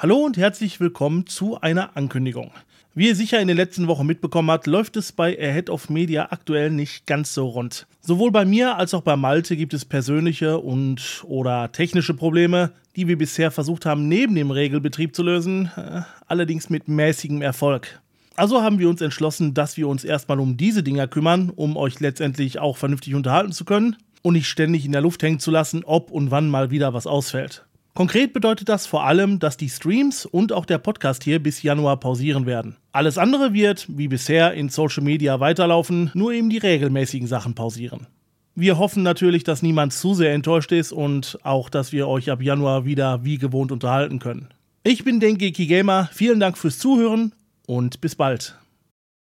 Hallo und herzlich willkommen zu einer Ankündigung. Wie ihr sicher in den letzten Wochen mitbekommen habt, läuft es bei Ahead of Media aktuell nicht ganz so rund. Sowohl bei mir als auch bei Malte gibt es persönliche und oder technische Probleme, die wir bisher versucht haben, neben dem Regelbetrieb zu lösen, äh, allerdings mit mäßigem Erfolg. Also haben wir uns entschlossen, dass wir uns erstmal um diese Dinger kümmern, um euch letztendlich auch vernünftig unterhalten zu können und nicht ständig in der Luft hängen zu lassen, ob und wann mal wieder was ausfällt. Konkret bedeutet das vor allem, dass die Streams und auch der Podcast hier bis Januar pausieren werden. Alles andere wird, wie bisher, in Social Media weiterlaufen, nur eben die regelmäßigen Sachen pausieren. Wir hoffen natürlich, dass niemand zu sehr enttäuscht ist und auch, dass wir euch ab Januar wieder wie gewohnt unterhalten können. Ich bin Denki Gamer, vielen Dank fürs Zuhören und bis bald.